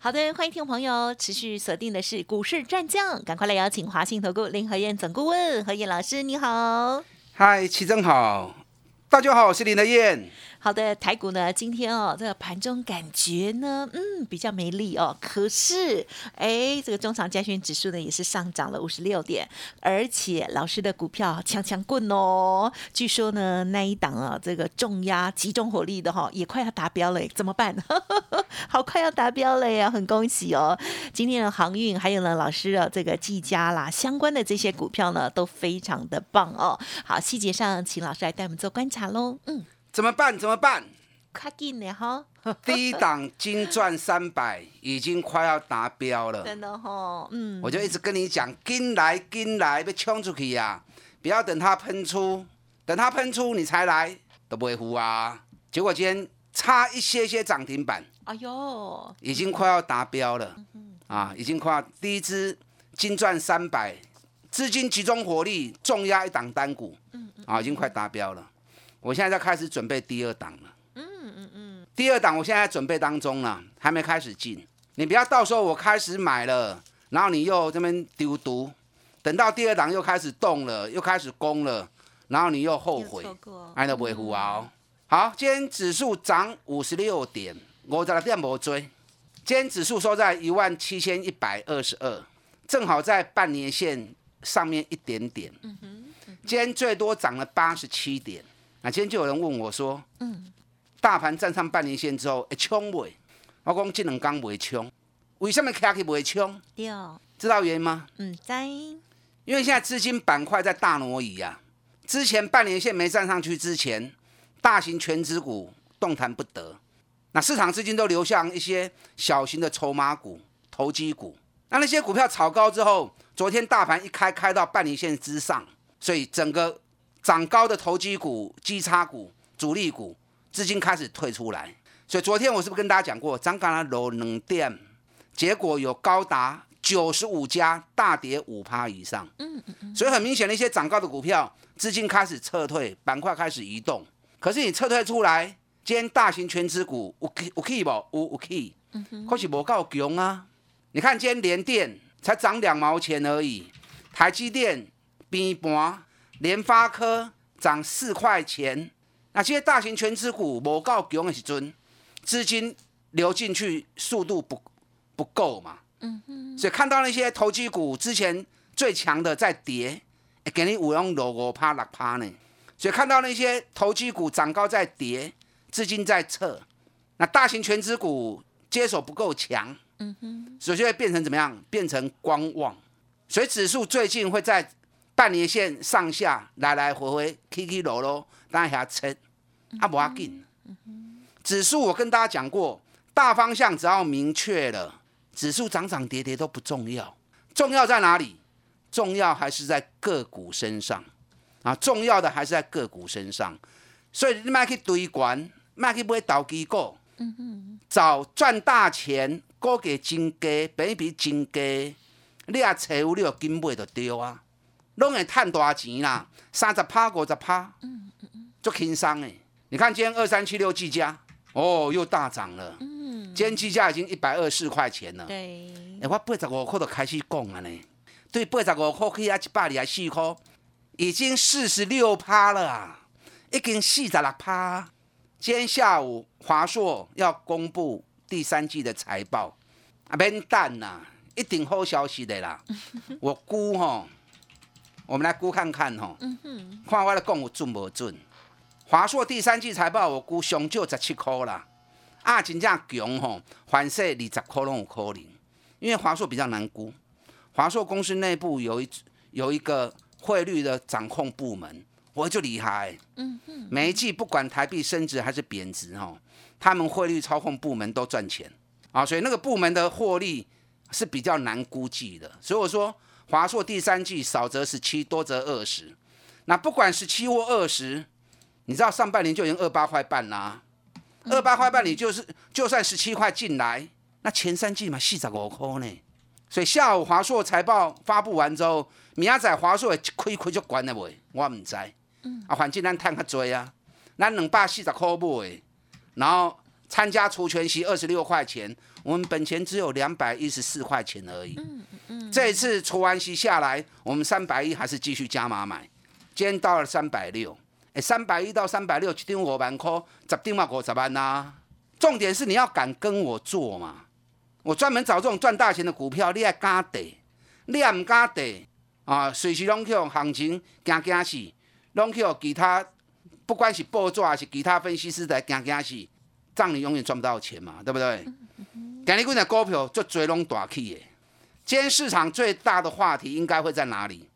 好的，欢迎听众朋友持续锁定的是股市战将，赶快来邀请华信投顾林和燕总顾问何燕老师，你好。嗨，齐正好，大家好，我是林和燕。好的，台股呢，今天哦，这个盘中感觉呢，嗯，比较没力哦。可是，哎，这个中长加权指数呢，也是上涨了五十六点，而且老师的股票强强棍哦。据说呢，那一档啊，这个重压集中火力的哈，也快要达标了，怎么办？好快要达标了呀，很恭喜哦。今天的航运还有呢，老师啊，这个技嘉啦相关的这些股票呢，都非常的棒哦。好，细节上请老师来带我们做观察喽。嗯。怎么办？怎么办？快进呢哈！第一档金钻三百已经快要达标了，真的哈，嗯，我就一直跟你讲，跟来跟来，要冲出去呀！不要等它喷出，等它喷出你才来，都不会糊啊！结果今天差一些些涨停板，哎呦，已经快要达标了，啊，已经快要第一支金钻三百资金集中火力重压一档单股，嗯嗯，啊，已经快达标了。我现在在开始准备第二档了。嗯嗯嗯。第二档我现在准备当中了，还没开始进。你不要到时候我开始买了，然后你又这边丢毒，等到第二档又开始动了，又开始攻了，然后你又后悔，爱都不会胡啊。好，今天指数涨五十六点，我在电波追。今天指数收在一万七千一百二十二，正好在半年线上面一点点。嗯哼。今天最多涨了八十七点。那今天就有人问我说：“嗯，大盘站上半年线之后，会冲不？我讲这两刚不会冲，为什么卡起不会冲？知道原因吗？嗯，在，因为现在资金板块在大挪移啊。之前半年线没站上去之前，大型全资股动弹不得，那市场资金都流向一些小型的筹码股、投机股。那那些股票炒高之后，昨天大盘一开，开到半年线之上，所以整个。涨高的投机股、基差股、主力股资金开始退出来，所以昨天我是不是跟大家讲过，涨高了楼能电，结果有高达九十五家大跌五趴以上。嗯嗯嗯。所以很明显的一些涨高的股票，资金开始撤退，板块开始移动。可是你撤退出来，今天大型全资股有有 key 不？有有 key。可是无够强啊！你看今天联电才涨两毛钱而已，台积电边盘。联发科涨四块钱，那这些大型全资股无够强的时阵，资金流进去速度不不够嘛？嗯哼。所以看到那些投机股之前最强的在跌，给你五用六五趴六趴呢。所以看到那些投机股涨高在跌，资金在撤，那大型全资股接手不够强，嗯哼。所以就会变成怎么样？变成观望。所以指数最近会在。半年线上下来来回回起起落落，当下测啊，不要紧。指数我跟大家讲过，大方向只要明确了，指数涨涨跌跌都不重要。重要在哪里？重要还是在个股身上啊！重要的还是在个股身上。所以你卖去堆管，卖去买投机股，找赚大钱，股价真低，比比真低，你啊财务你又根本就丢啊！拢会赚大钱啦，三十趴、五十趴，嗯嗯嗯，足轻松诶。你看今天二三七六计价，哦，又大涨了。嗯，今天计价已经一百二四块钱了。对，哎，我八十五块就开始讲了呢。对，八十五块去啊一百二十四块，已经四十六趴了啊，已经四十六趴。今天下午华硕要公布第三季的财报，啊，免等啦，一定好消息的啦。我估吼。我们来估看看吼，看我的讲有准不准？华硕第三季财报我估上就十七块啦，啊，真正强吼，反射二十块拢有可能，因为华硕比较难估。华硕公司内部有一有一个汇率的掌控部门，我就厉害。嗯哼，每一季不管台币升值还是贬值吼，他们汇率操控部门都赚钱啊，所以那个部门的获利是比较难估计的。所以我说。华硕第三季少则十七，多则二十。那不管十七或二十，你知道上半年就已经二八块半啦，二八块半你就是就算十七块进来，那前三季嘛四十五块呢。所以下午华硕财报发布完之后，明仔华硕会亏亏就关了未？我唔知。嗯。啊，反正咱赚较多啊，咱两百四十块买，然后参加除权息二十六块钱，我们本钱只有两百一十四块钱而已。嗯嗯。这一次除完息下来，我们三百一还是继续加码买，今天到了三百六。哎，三百一到三百六，一定五万块，十定嘛五十万呐。重点是你要敢跟我做嘛。我专门找这种赚大钱的股票，你爱敢得，你也唔敢得啊！随时拢去行情惊惊死，拢去其他不管是报纸还是其他分析师在惊惊死，让你永远赚不到钱嘛，对不对？今日股的股票就追拢大起的。今天市场最大的话题应该会在哪里？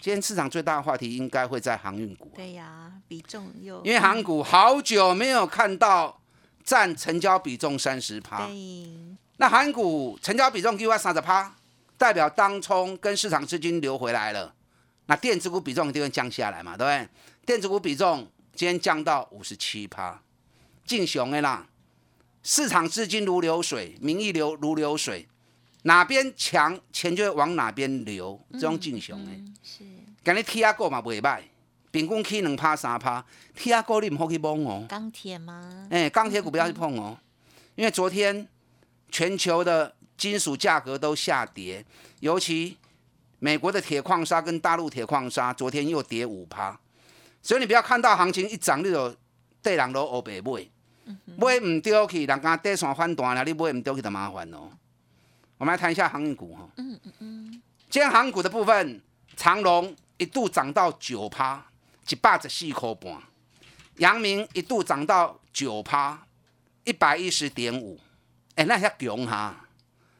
今天市场最大的话题应该会在航运股。对呀，比重又因为航股好久没有看到占成交比重三十趴。那韩股成交比重给我三十趴，代表当冲跟市场资金流回来了。那电子股比重一定会降下来嘛，对不对？电子股比重今天降到五十七趴，进熊的啦。市场资金如流水，民意流如流水，哪边强钱就会往哪边流，这种进熊的。是。今日 T 阿股嘛袂歹，平均起两趴三趴，T 阿股你唔好去碰哦。钢铁吗？哎，钢铁股不要去碰哦，因为昨天。全球的金属价格都下跌，尤其美国的铁矿砂跟大陆铁矿砂昨天又跌五趴，所以你不要看到行情一涨你就对人都乌白买，买唔丢去，人家底线反弹了，你买唔丢去就麻烦咯。我们来谈一下航运股哈，嗯嗯嗯，今天航股的部分，长隆一度涨到九趴，一百十四块半，阳明一度涨到九趴，一百一十点五。哎，那遐强哈，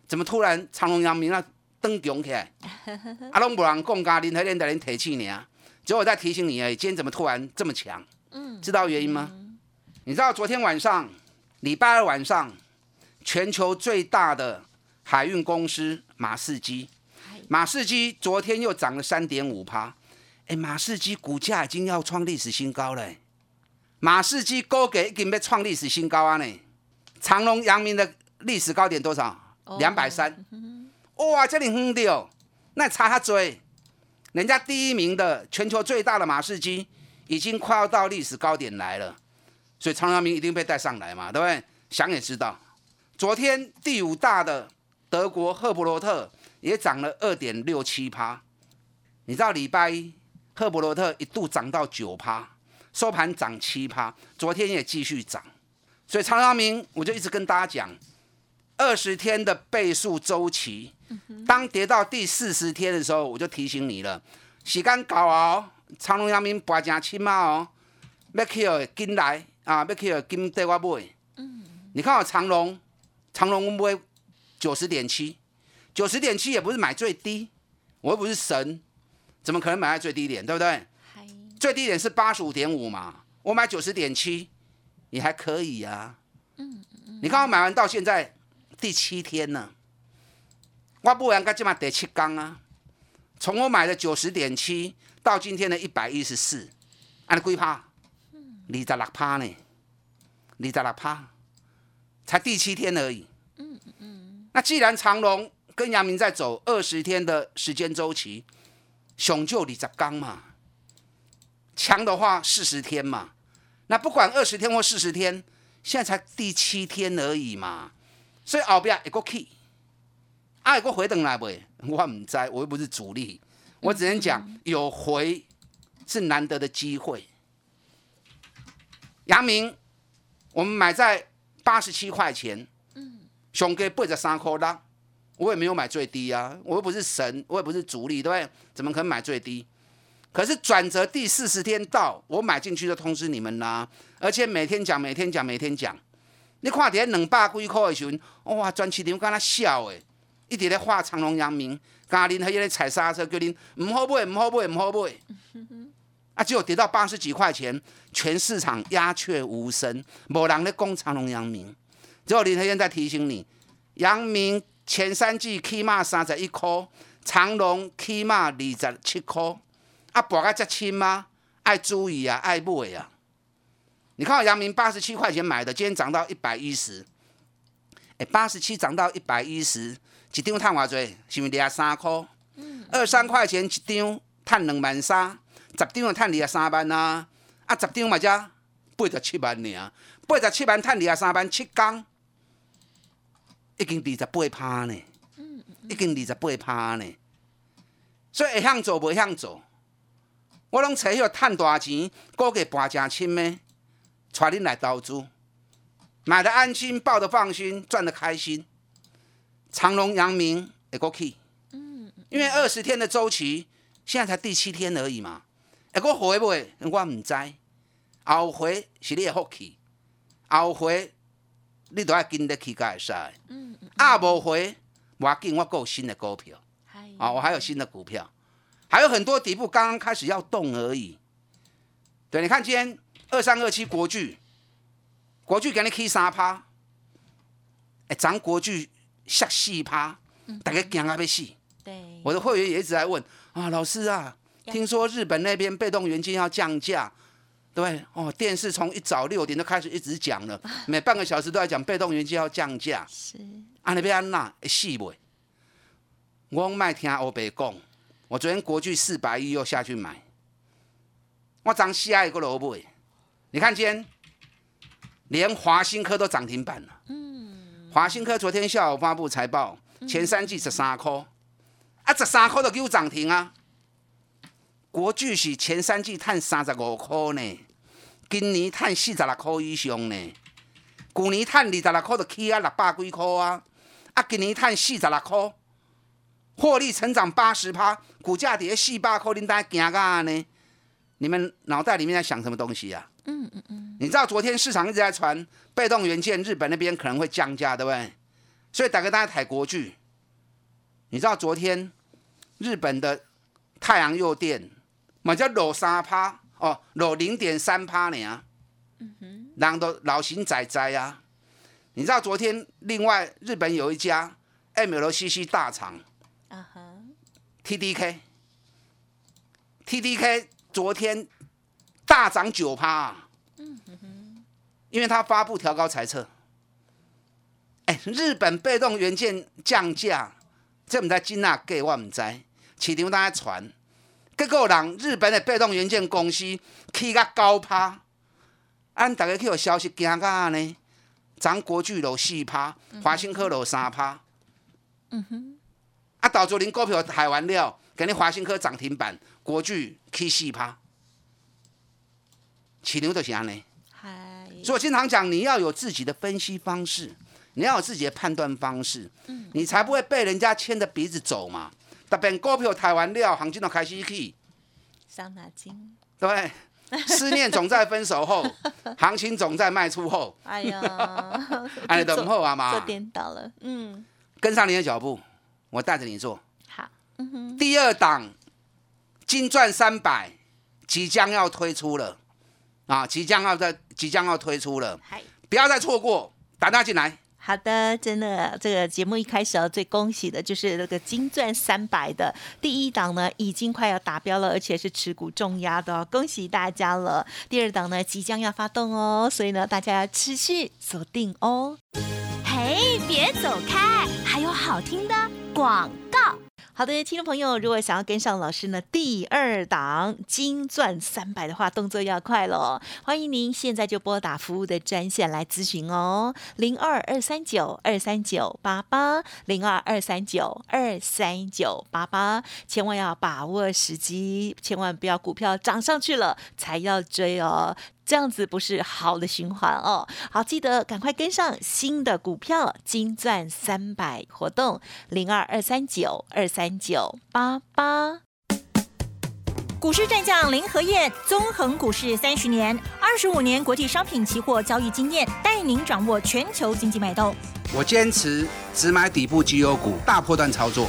怎么突然长隆、阳明那登强起来？啊，拢无人讲，加林和连在恁提起你啊！只有我在提醒你而已。今天怎么突然这么强？嗯，知道原因吗？你知道昨天晚上，礼拜二晚上，全球最大的海运公司马士基，马士基昨天又涨了三点五趴。哎，马士基股价已经要创历史新高了。马士基高给已经要创历史新高啊呢！长隆、阳明的。历史高点多少？两百三。哇，这里红的哦，那差他追。人家第一名的全球最大的马士基已经快要到历史高点来了，所以长阳明一定被带上来嘛，对不对？想也知道。昨天第五大的德国赫伯罗特也涨了二点六七趴。你知道礼拜一赫伯罗特一度涨到九趴，收盘涨七趴，昨天也继续涨。所以长阳明我就一直跟大家讲。二十天的倍数周期，当跌到第四十天的时候，我就提醒你了，时间到哦，长隆、阳明博正起码哦，要去哦，跟来啊，要去哦，跟带我买。嗯，你看我长隆，长隆买九十点七，九十点七也不是买最低，我又不是神，怎么可能买在最低点，对不对？最低点是八十五点五嘛，我买九十点七，也还可以啊。嗯嗯，你看我买完到现在。第七天呢，我不然该这么第七缸啊！从我买的九十点七到今天的一百一十四，按几趴？二十六趴呢？二十六趴，才第七天而已。嗯嗯。那既然长隆跟阳明在走二十天的时间周期，雄就二十刚嘛，强的话四十天嘛。那不管二十天或四十天，现在才第七天而已嘛。所以后边一个去，啊一个回等来未？我唔知，我又不是主力，我只能讲有回是难得的机会。阳明，我们买在八十七块钱，嗯，熊哥背着三块啦，我也没有买最低啊，我又不是神，我也不是主力，对不对？怎么可能买最低？可是转折第四十天到，我买进去就通知你们啦，而且每天讲，每天讲，每天讲。你看伫两百几块的时阵，哇，全市场敢若笑诶，一直咧画长隆、阳明，加恁迄个踩刹车，叫恁唔好买、唔好买、唔好买。啊，结果跌到八十几块钱，全市场鸦雀无声，无人咧讲长隆、阳明。结果林黑燕在提醒你，阳明前三季起码三十一块，长隆起码二十七块，啊，博个只千吗？爱注意啊，爱买啊。你看，阳明八十七块钱买的，今天涨到一百一十。哎，八十七涨到一百一十，一张赚偌济？是不是二三块？二三块钱一张，赚两万三，十张就碳二三万啊！啊，十张嘛才八十七万尔，八十七万趁二十三万，七工已经二十八趴呢。已经二十八趴呢。所以会向做，袂向做，我拢找迄个赚大钱、估计盘正深的，带恁来投资，买的安心，抱的放心，赚的开心。长隆、阳明会过去，嗯，因为二十天的周期，现在才第七天而已嘛，会过回不会？我唔知，后回是你的福气，后回你都要跟得起才会使，嗯嗯，啊无回，我紧，我够新的股票。啊，我还有新的股票，还有很多底部刚刚开始要动而已。对，你看今天二三二七国巨，国巨给你起三趴，哎，涨国巨下四趴，大家惊啊要死。对，我的会员也一直在问啊，老师啊，听说日本那边被动元件要降价，对哦，电视从一早六点就开始一直讲了，每半个小时都在讲被动元件要降价。是，啊那边那？会死不？我卖听欧北讲，我昨天国巨四百亿又下去买，我涨西亚一个萝卜，你看今天连华新科都涨停板了。嗯，华新科昨天下午发布财报，前三季十三块，啊，十三块都给我涨停啊。国巨是前三季赚三十五块呢，今年赚四十六块以上呢，去年赚二十六块就起啊六百几块啊，啊，今年赚四十六块。获利成长八十趴，股价跌四百块，恁大家惊噶呢？你们脑袋里面在想什么东西呀？嗯嗯嗯。你知道昨天市场一直在传被动元件，日本那边可能会降价，对不对？所以打给大家台国巨。你知道昨天日本的太阳诱电，嘛叫落三趴哦，落零点三趴呢。嗯哼。人都老型仔仔啊。你知道昨天另外日本有一家 MLCC 大厂。啊哈，T D K，T D K 昨天大涨九趴，嗯哼哼，因为他发布调高财测，哎，日本被动元件降价，这唔知金哪给我唔知，市场大家传，结果人日本的被动元件公司起个高趴，按大家去有消息惊噶呢，咱国巨楼四趴，华新科楼三趴，嗯哼。啊，导致您股票海完了，给你华新科涨停板，国巨起四趴，起牛就是安尼。所以我经常讲，你要有自己的分析方式，你要有自己的判断方式，嗯，你才不会被人家牵着鼻子走嘛。特别股票抬完料，行情都开始去。伤脑筋，对，思念总在分手后，行情总在卖出后。哎呀，哎，等候啊嘛，做颠倒了，嗯，跟上你的脚步。我带着你做。好。第二档金钻三百即将要推出了。啊，即将要在即将要推出了，不要再错过，打电话进来。好的，真的，这个节目一开始要最恭喜的就是那个金钻三百的第一档呢，已经快要达标了，而且是持股重压的，恭喜大家了。第二档呢，即将要发动哦，所以呢，大家要持续锁定哦。嘿，别走开，还有好听的。广告，好的，听众朋友，如果想要跟上老师呢第二档金钻三百的话，动作要快喽！欢迎您现在就拨打服务的专线来咨询哦，零二二三九二三九八八，零二二三九二三九八八，千万要把握时机，千万不要股票涨上去了才要追哦。这样子不是好的循环哦。好，记得赶快跟上新的股票金钻三百活动，零二二三九二三九八八。股市战将林和燕，纵横股市三十年，二十五年国际商品期货交易经验，带您掌握全球经济脉动。我坚持只买底部绩优股，大波段操作。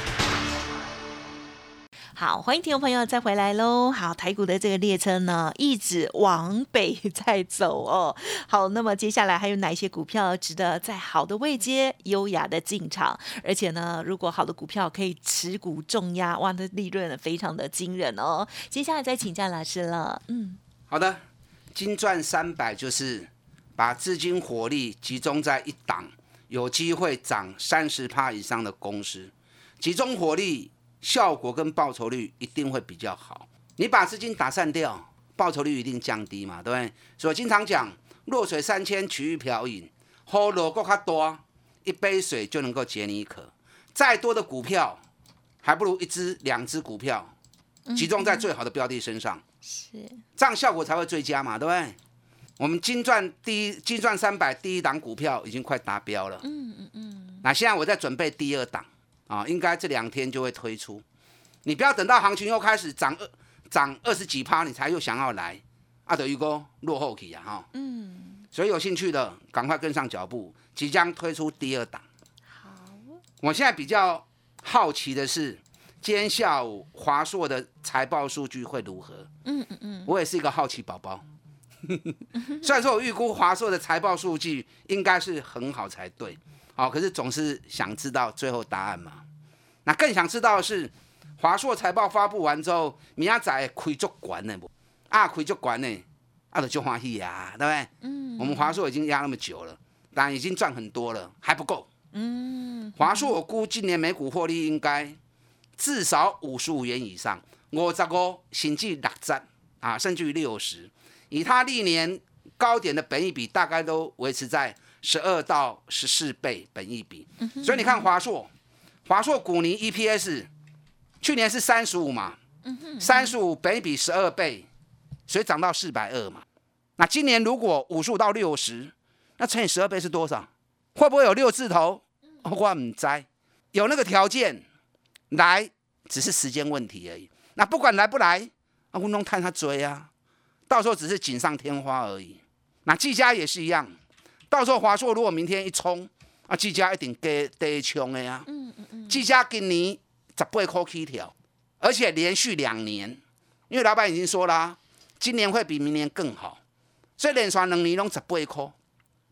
好，欢迎听众朋友再回来喽。好，台股的这个列车呢，一直往北在走哦。好，那么接下来还有哪些股票值得在好的位阶、优雅的进场？而且呢，如果好的股票可以持股重压，哇，那利润非常的惊人哦。接下来再请教老师了。嗯，好的，金赚三百就是把资金火力集中在一档有机会涨三十趴以上的公司，集中火力。效果跟报酬率一定会比较好。你把资金打散掉，报酬率一定降低嘛，对不对？所以经常讲“弱水三千，取一瓢饮”，喝落够卡多，一杯水就能够解你渴。再多的股票，还不如一只、两只股票集中在最好的标的身上，是这样效果才会最佳嘛，对不对？我们金钻第一金钻三百第一档股票已经快达标了，嗯嗯嗯。那现在我在准备第二档。啊，应该这两天就会推出，你不要等到行情又开始涨二涨二十几趴，你才又想要来，阿德鱼哥落后期啊哈。嗯，所以有兴趣的赶快跟上脚步，即将推出第二档。好，我现在比较好奇的是，今天下午华硕的财报数据会如何？嗯嗯嗯，我也是一个好奇宝宝。虽然说我预估华硕的财报数据应该是很好才对。好，可是总是想知道最后答案嘛？那更想知道的是，华硕财报发布完之后，明仔载亏足管呢不？啊，亏足管呢，啊，就欢喜呀，对不对？嗯。我们华硕已经压那么久了，当然已经赚很多了，还不够。嗯。华硕我估今年每股获利应该至少五十五元以上，五十五甚至六十啊，甚至于六十。以它历年高点的本益比，大概都维持在。十二到十四倍本益比，所以你看华硕，华硕股宁 EPS 去年是三十五嘛，三十五本益比十二倍，所以涨到四百二嘛。那今年如果五十五到六十，那乘以十二倍是多少？会不会有六字头？我唔知，有那个条件来，只是时间问题而已。那不管来不来，啊，我弄看他追啊，到时候只是锦上添花而已。那技嘉也是一样。到时候华硕如果明天一冲，啊，技嘉一定给得冲的呀。嗯嗯嗯。技嘉今年十八块起跳，而且连续两年，因为老板已经说了，今年会比明年更好，所以连续两年拢十八块。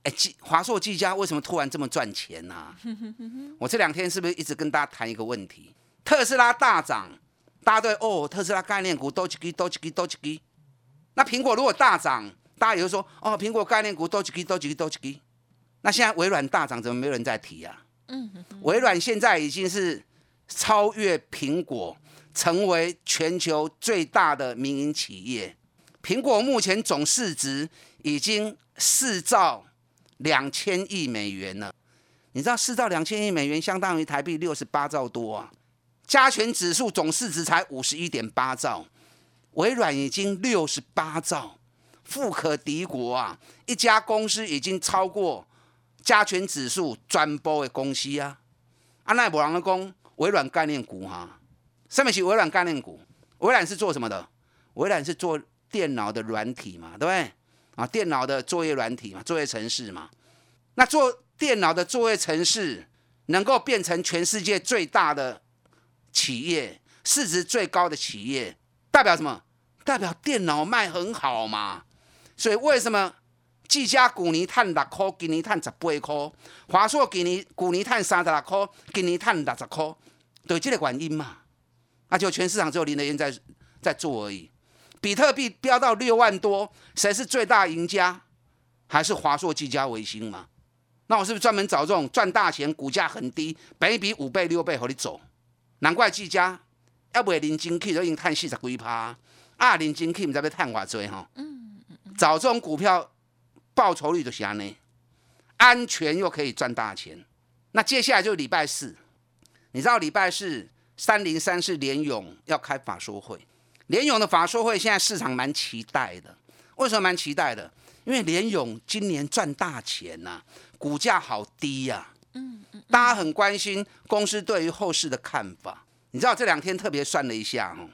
哎，技华硕技嘉为什么突然这么赚钱呢？我这两天是不是一直跟大家谈一个问题？特斯拉大涨，大家对哦，特斯拉概念股都几几都几几都几几。那苹果如果大涨？大家也会说哦，苹果概念股多几几都几几都几几。那现在微软大涨，怎么没有人在提啊？嗯，微软现在已经是超越苹果，成为全球最大的民营企业。苹果目前总市值已经四兆两千亿美元了。你知道四兆两千亿美元相当于台币六十八兆多啊？加权指数总市值才五十一点八兆，微软已经六十八兆。富可敌国啊！一家公司已经超过加权指数专播的公司啊！阿奈博朗的公微软概念股哈，上面是微软概念股。微软是做什么的？微软是做电脑的软体嘛，对不对？啊，电脑的作业软体嘛，作业程式嘛。那做电脑的作业程式能够变成全世界最大的企业，市值最高的企业，代表什么？代表电脑卖很好嘛？所以为什么技嘉股尼碳六块，今年碳十八块；华硕今年股尼碳三十六块，今年碳六十块，对这个原因嘛？那就全市场只有林德燕在在做而已。比特币飙到六万多，谁是最大赢家？还是华硕、技嘉、维新嘛？那我是不是专门找这种赚大钱、股价很低、本一比五倍、六倍和你走？难怪技嘉要不林金 K 都已经碳四十几趴，啊林金 K 唔知要碳偌多哈？找这种股票，报酬率就是安呢，安全又可以赚大钱。那接下来就是礼拜四，你知道礼拜四三零三是联勇要开法说会，联勇的法说会现在市场蛮期待的，为什么蛮期待的？因为联勇今年赚大钱呐，股价好低呀。嗯嗯，大家很关心公司对于后市的看法。你知道这两天特别算了一下哦，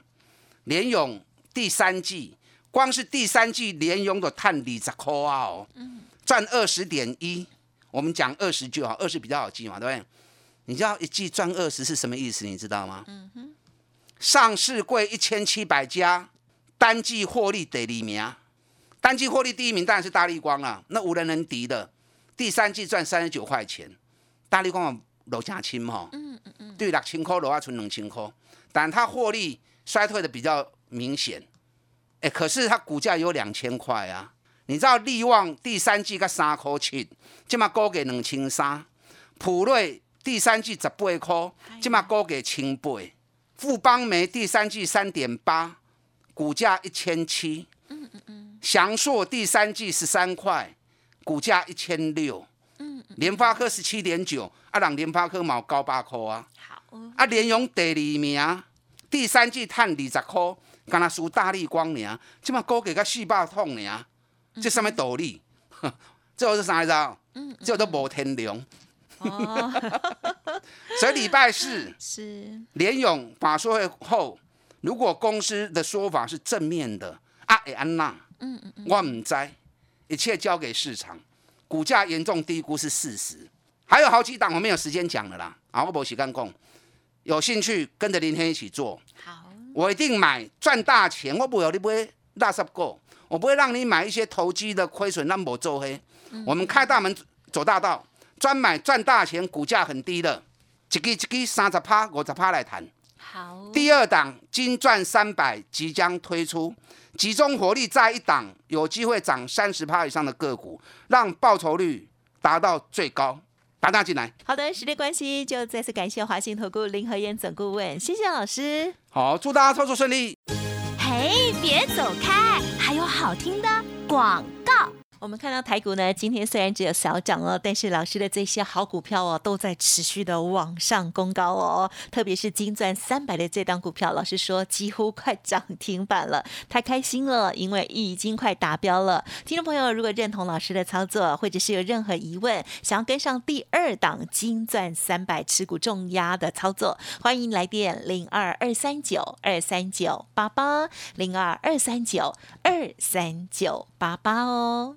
联勇第三季光是第三季联勇的碳利十块哦，赚二十点一。我们讲二十就好，二十比较好记嘛，对不对？你知道一季赚二十是什么意思？你知道吗？嗯哼。上市柜一千七百家，单季获利第二名，单季获利第一名当然是大立光啊，那无人能敌的。第三季赚三十九块钱，大立光楼价轻哈，嗯嗯嗯，对六千块楼啊存两千块，但它获利衰退的比较明显，哎，可是它股价有两千块啊。你知道利旺第三季个三块七，即嘛高给两千三，普瑞第三季十八块，即嘛高给千八。富邦煤第三季三点八，股价一千七。嗯嗯嗯。祥硕第三季十三块，股价一千六。嗯嗯。联发科十七点九，啊，让联发科毛高八块啊。好。啊，联咏第二名，第三季探二十块，敢若输大力光尔，即嘛股价甲四百通尔，这什物道理？这是啥意思啊？嗯。这 都无天良。哦，所以礼拜四 是。联勇法说会后，如果公司的说法是正面的，啊，安娜，嗯嗯嗯，我唔知，一切交给市场，股价严重低估是事实，还有好几档我没有时间讲了啦，啊，我冇时间讲，有兴趣跟着林天一起做，好，我一定买赚大钱，我不要你买垃圾股，我不会让你买一些投机的亏损，那冇做黑，我们开大门走大道。专买赚大钱，股价很低的，一个一个三十趴、五十趴来谈。好，第二档金赚三百即将推出，集中火力在一档，有机会涨三十趴以上的个股，让报酬率达到最高。打大进来。好的，时间关系，就再次感谢华信投顾林和燕总顾问，谢谢老师。好，祝大家操作顺利。嘿，别走开，还有好听的广告。我们看到台股呢，今天虽然只有小涨了，但是老师的这些好股票哦，都在持续的往上攻高哦。特别是金钻三百的这档股票，老师说几乎快涨停板了，太开心了，因为已经快达标了。听众朋友，如果认同老师的操作，或者是有任何疑问，想要跟上第二档金钻三百持股重压的操作，欢迎来电零二二三九二三九八八零二二三九二三九八八哦。